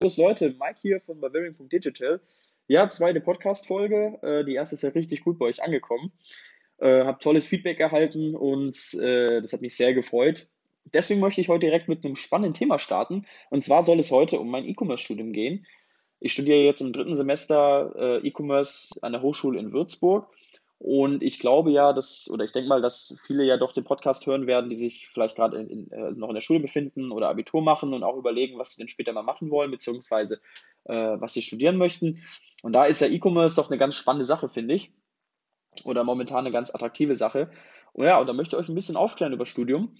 Servus Leute, Mike hier von Bavarian.digital. Ja, zweite Podcast-Folge. Äh, die erste ist ja richtig gut bei euch angekommen. Äh, hab tolles Feedback erhalten und äh, das hat mich sehr gefreut. Deswegen möchte ich heute direkt mit einem spannenden Thema starten. Und zwar soll es heute um mein E-Commerce-Studium gehen. Ich studiere jetzt im dritten Semester äh, E-Commerce an der Hochschule in Würzburg und ich glaube ja, dass, oder ich denke mal, dass viele ja doch den Podcast hören werden, die sich vielleicht gerade äh, noch in der Schule befinden oder Abitur machen und auch überlegen, was sie denn später mal machen wollen, beziehungsweise äh, was sie studieren möchten. Und da ist ja E-Commerce doch eine ganz spannende Sache, finde ich. Oder momentan eine ganz attraktive Sache. Und ja, und da möchte ich euch ein bisschen aufklären über Studium.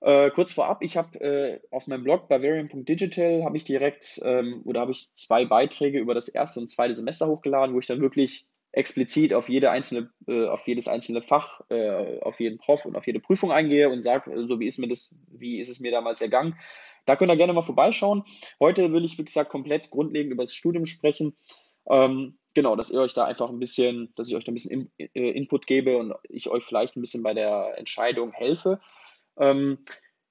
Äh, kurz vorab, ich habe äh, auf meinem Blog bavarian.digital habe ich direkt ähm, oder habe ich zwei Beiträge über das erste und zweite Semester hochgeladen, wo ich dann wirklich explizit auf jede einzelne, äh, auf jedes einzelne Fach, äh, auf jeden Prof und auf jede Prüfung eingehe und sage, so wie ist mir das, wie ist es mir damals ergangen. Da könnt ihr gerne mal vorbeischauen. Heute will ich, wie gesagt, komplett grundlegend über das Studium sprechen. Ähm, genau, dass ihr euch da einfach ein bisschen, dass ich euch da ein bisschen in, äh, Input gebe und ich euch vielleicht ein bisschen bei der Entscheidung helfe. Ähm,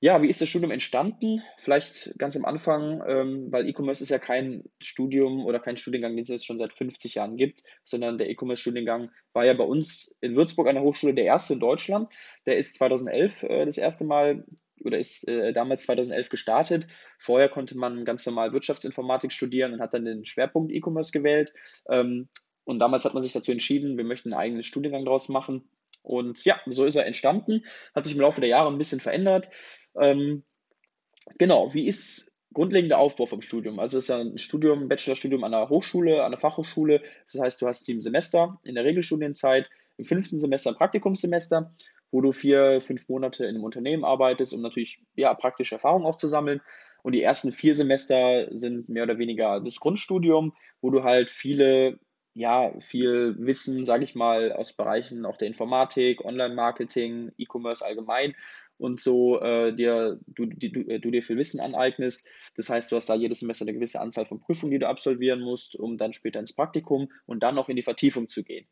ja, wie ist das Studium entstanden? Vielleicht ganz am Anfang, ähm, weil E-Commerce ist ja kein Studium oder kein Studiengang, den es jetzt schon seit 50 Jahren gibt, sondern der E-Commerce-Studiengang war ja bei uns in Würzburg an der Hochschule der erste in Deutschland. Der ist 2011 äh, das erste Mal oder ist äh, damals 2011 gestartet. Vorher konnte man ganz normal Wirtschaftsinformatik studieren und hat dann den Schwerpunkt E-Commerce gewählt. Ähm, und damals hat man sich dazu entschieden, wir möchten einen eigenen Studiengang daraus machen. Und ja, so ist er entstanden, hat sich im Laufe der Jahre ein bisschen verändert. Ähm, genau, wie ist grundlegender Aufbau vom Studium? Also es ist ein Studium, Bachelorstudium an der Hochschule, an der Fachhochschule. Das heißt, du hast sieben Semester in der Regelstudienzeit, im fünften Semester ein Praktikumssemester, wo du vier, fünf Monate in einem Unternehmen arbeitest, um natürlich ja, praktische Erfahrungen auch zu sammeln. Und die ersten vier Semester sind mehr oder weniger das Grundstudium, wo du halt viele ja, viel Wissen, sage ich mal, aus Bereichen auch der Informatik, Online-Marketing, E-Commerce allgemein und so äh, dir, du, die, du, äh, du, dir viel Wissen aneignest. Das heißt, du hast da jedes Semester eine gewisse Anzahl von Prüfungen, die du absolvieren musst, um dann später ins Praktikum und dann noch in die Vertiefung zu gehen.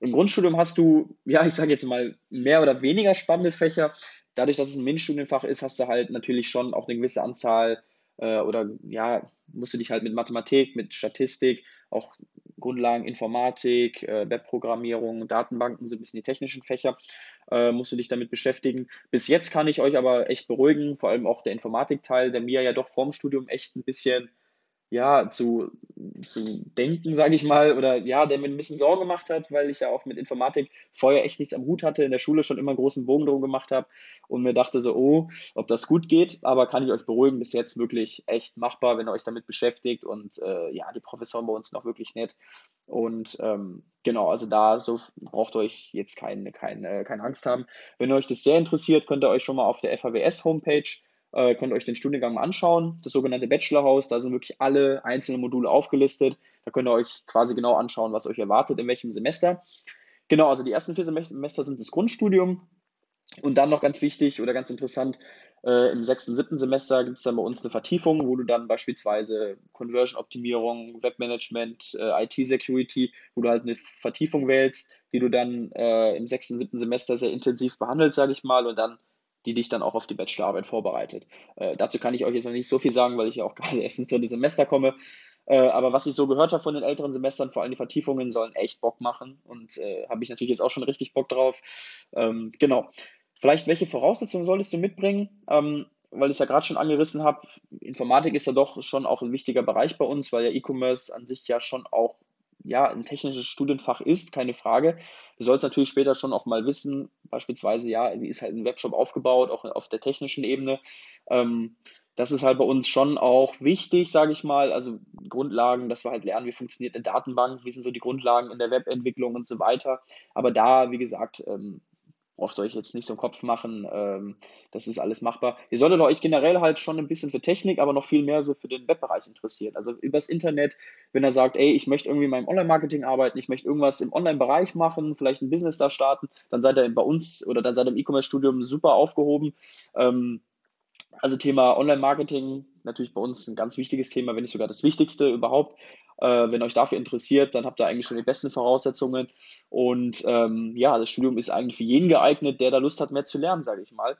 Im Grundstudium hast du, ja, ich sage jetzt mal, mehr oder weniger spannende Fächer. Dadurch, dass es ein MINT-Studienfach ist, hast du halt natürlich schon auch eine gewisse Anzahl äh, oder ja, musst du dich halt mit Mathematik, mit Statistik, auch Grundlagen Informatik, äh, Webprogrammierung, Datenbanken sind ein bisschen die technischen Fächer, äh, musst du dich damit beschäftigen. Bis jetzt kann ich euch aber echt beruhigen, vor allem auch der Informatikteil, der mir ja doch vorm Studium echt ein bisschen ja, zu, zu denken, sage ich mal, oder ja, der mir ein bisschen Sorgen gemacht hat, weil ich ja auch mit Informatik vorher echt nichts am Hut hatte, in der Schule schon immer einen großen Bogen drum gemacht habe und mir dachte so, oh, ob das gut geht, aber kann ich euch beruhigen, bis jetzt wirklich echt machbar, wenn ihr euch damit beschäftigt und äh, ja, die Professoren bei uns auch wirklich nett und ähm, genau, also da so braucht ihr euch jetzt keine, keine, keine Angst haben. Wenn euch das sehr interessiert, könnt ihr euch schon mal auf der FAWS Homepage äh, könnt euch den Studiengang mal anschauen. Das sogenannte Bachelorhaus, da sind wirklich alle einzelnen Module aufgelistet. Da könnt ihr euch quasi genau anschauen, was euch erwartet, in welchem Semester. Genau, also die ersten vier Semester sind das Grundstudium. Und dann noch ganz wichtig oder ganz interessant, äh, im sechsten, siebten Semester gibt es dann bei uns eine Vertiefung, wo du dann beispielsweise Conversion-Optimierung, Webmanagement, äh, IT-Security, wo du halt eine Vertiefung wählst, die du dann äh, im sechsten, siebten Semester sehr intensiv behandelst, sage ich mal, und dann die dich dann auch auf die Bachelorarbeit vorbereitet. Äh, dazu kann ich euch jetzt noch nicht so viel sagen, weil ich ja auch gerade erst ins dritte Semester komme. Äh, aber was ich so gehört habe von den älteren Semestern, vor allem die Vertiefungen, sollen echt Bock machen und äh, habe ich natürlich jetzt auch schon richtig Bock drauf. Ähm, genau. Vielleicht, welche Voraussetzungen solltest du mitbringen? Ähm, weil ich es ja gerade schon angerissen habe, Informatik ist ja doch schon auch ein wichtiger Bereich bei uns, weil ja E-Commerce an sich ja schon auch ja, ein technisches Studienfach ist, keine Frage. Du sollst natürlich später schon auch mal wissen, beispielsweise, ja, wie ist halt ein Webshop aufgebaut, auch auf der technischen Ebene. Ähm, das ist halt bei uns schon auch wichtig, sage ich mal. Also Grundlagen, dass wir halt lernen, wie funktioniert eine Datenbank, wie sind so die Grundlagen in der Webentwicklung und so weiter. Aber da, wie gesagt, ähm, braucht euch jetzt nicht so einen Kopf machen, ähm, das ist alles machbar. Ihr solltet euch generell halt schon ein bisschen für Technik, aber noch viel mehr so für den Webbereich interessieren. Also übers Internet, wenn er sagt, ey, ich möchte irgendwie in meinem Online-Marketing arbeiten, ich möchte irgendwas im Online-Bereich machen, vielleicht ein Business da starten, dann seid ihr bei uns oder dann seid ihr im E-Commerce-Studium super aufgehoben. Ähm, also Thema Online-Marketing, natürlich bei uns ein ganz wichtiges Thema, wenn nicht sogar das wichtigste überhaupt. Äh, wenn euch dafür interessiert, dann habt ihr eigentlich schon die besten Voraussetzungen. Und ähm, ja, das Studium ist eigentlich für jeden geeignet, der da Lust hat, mehr zu lernen, sage ich mal.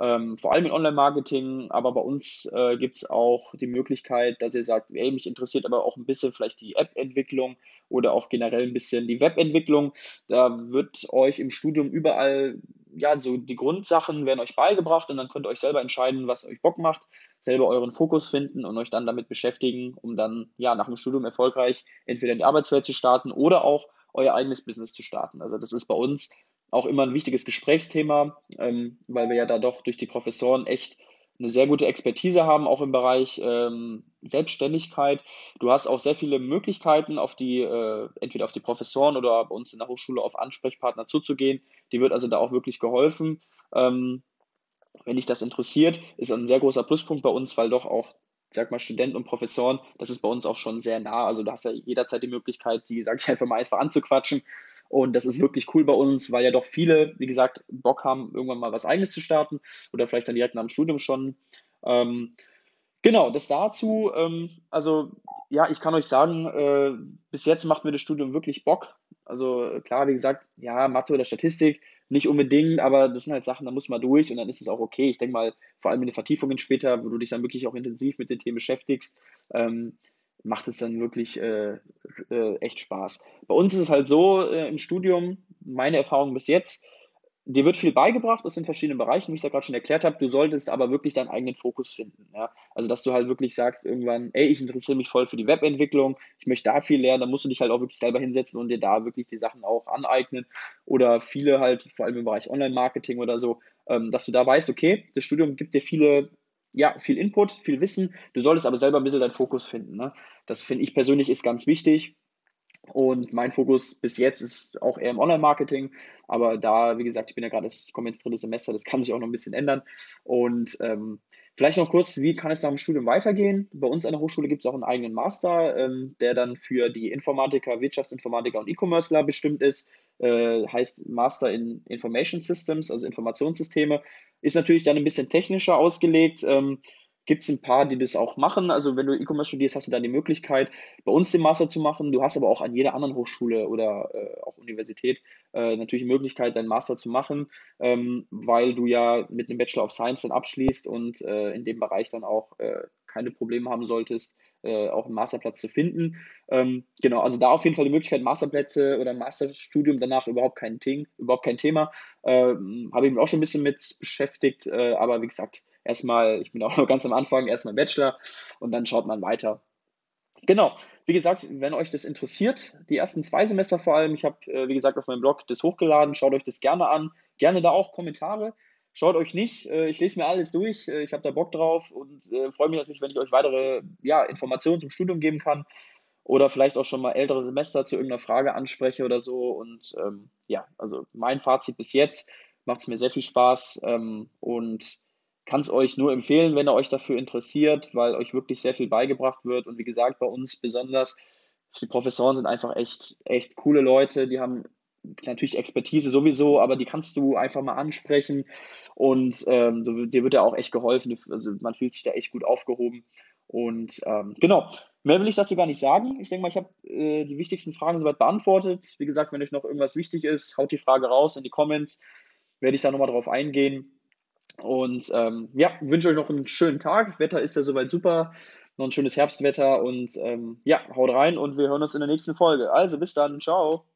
ähm, vor allem in Online-Marketing, aber bei uns äh, gibt es auch die Möglichkeit, dass ihr sagt, ey, mich interessiert aber auch ein bisschen vielleicht die App-Entwicklung oder auch generell ein bisschen die Web-Entwicklung. Da wird euch im Studium überall ja, so die Grundsachen werden euch beigebracht und dann könnt ihr euch selber entscheiden, was euch Bock macht, selber euren Fokus finden und euch dann damit beschäftigen, um dann ja nach dem Studium erfolgreich entweder in die Arbeitswelt zu starten oder auch euer eigenes Business zu starten. Also das ist bei uns auch immer ein wichtiges Gesprächsthema, ähm, weil wir ja da doch durch die Professoren echt eine sehr gute Expertise haben, auch im Bereich ähm, Selbstständigkeit. Du hast auch sehr viele Möglichkeiten, auf die, äh, entweder auf die Professoren oder bei uns in der Hochschule auf Ansprechpartner zuzugehen. Die wird also da auch wirklich geholfen. Ähm, wenn dich das interessiert, ist ein sehr großer Pluspunkt bei uns, weil doch auch sag mal, Studenten und Professoren, das ist bei uns auch schon sehr nah. Also du hast ja jederzeit die Möglichkeit, die, sag ich einfach mal, einfach anzuquatschen. Und das ist wirklich cool bei uns, weil ja doch viele, wie gesagt, Bock haben, irgendwann mal was Eigenes zu starten oder vielleicht dann direkt nach dem Studium schon. Ähm, genau, das dazu. Ähm, also ja, ich kann euch sagen, äh, bis jetzt macht mir das Studium wirklich Bock. Also klar, wie gesagt, ja, Mathe oder Statistik nicht unbedingt, aber das sind halt Sachen, da muss man durch und dann ist es auch okay. Ich denke mal, vor allem in den Vertiefungen später, wo du dich dann wirklich auch intensiv mit den Themen beschäftigst, ähm, macht es dann wirklich äh, äh, echt Spaß. Bei uns ist es halt so äh, im Studium, meine Erfahrung bis jetzt, dir wird viel beigebracht aus den verschiedenen Bereichen, wie ich es ja gerade schon erklärt habe. Du solltest aber wirklich deinen eigenen Fokus finden. Ja? Also, dass du halt wirklich sagst, irgendwann, ey, ich interessiere mich voll für die Webentwicklung, ich möchte da viel lernen, dann musst du dich halt auch wirklich selber hinsetzen und dir da wirklich die Sachen auch aneignen. Oder viele halt, vor allem im Bereich Online-Marketing oder so, ähm, dass du da weißt, okay, das Studium gibt dir viele ja, viel Input, viel Wissen. Du solltest aber selber ein bisschen deinen Fokus finden. Ne? Das finde ich persönlich ist ganz wichtig. Und mein Fokus bis jetzt ist auch eher im Online-Marketing. Aber da, wie gesagt, ich bin ja gerade, ich komme ins dritte Semester, das kann sich auch noch ein bisschen ändern. Und ähm, vielleicht noch kurz, wie kann es nach dem Studium weitergehen? Bei uns an der Hochschule gibt es auch einen eigenen Master, ähm, der dann für die Informatiker, Wirtschaftsinformatiker und E-Commercer bestimmt ist. Äh, heißt Master in Information Systems, also Informationssysteme. Ist natürlich dann ein bisschen technischer ausgelegt. Ähm, Gibt es ein paar, die das auch machen. Also wenn du E-Commerce studierst, hast du dann die Möglichkeit, bei uns den Master zu machen. Du hast aber auch an jeder anderen Hochschule oder äh, auch Universität äh, natürlich die Möglichkeit, deinen Master zu machen, ähm, weil du ja mit einem Bachelor of Science dann abschließt und äh, in dem Bereich dann auch äh, keine Probleme haben solltest, äh, auch einen Masterplatz zu finden. Ähm, genau, also da auf jeden Fall die Möglichkeit, Masterplätze oder Masterstudium danach überhaupt kein, Ding, überhaupt kein Thema. Ähm, Habe ich mich auch schon ein bisschen mit beschäftigt, äh, aber wie gesagt, erstmal, ich bin auch noch ganz am Anfang, erstmal Bachelor und dann schaut man weiter. Genau, wie gesagt, wenn euch das interessiert, die ersten zwei Semester vor allem, ich habe, äh, wie gesagt, auf meinem Blog das hochgeladen, schaut euch das gerne an, gerne da auch Kommentare. Schaut euch nicht, äh, ich lese mir alles durch, äh, ich habe da Bock drauf und äh, freue mich natürlich, wenn ich euch weitere ja, Informationen zum Studium geben kann oder vielleicht auch schon mal ältere Semester zu irgendeiner Frage anspreche oder so. Und ähm, ja, also mein Fazit bis jetzt macht es mir sehr viel Spaß ähm, und kann es euch nur empfehlen, wenn ihr euch dafür interessiert, weil euch wirklich sehr viel beigebracht wird. Und wie gesagt, bei uns besonders, die Professoren sind einfach echt, echt coole Leute, die haben natürlich Expertise sowieso, aber die kannst du einfach mal ansprechen und ähm, dir wird ja auch echt geholfen. Also man fühlt sich da echt gut aufgehoben. Und ähm, genau, mehr will ich dazu gar nicht sagen. Ich denke mal, ich habe äh, die wichtigsten Fragen soweit beantwortet. Wie gesagt, wenn euch noch irgendwas wichtig ist, haut die Frage raus in die Comments. Werde ich da nochmal drauf eingehen. Und ähm, ja, wünsche euch noch einen schönen Tag. Wetter ist ja soweit super. Noch ein schönes Herbstwetter und ähm, ja, haut rein und wir hören uns in der nächsten Folge. Also bis dann, ciao.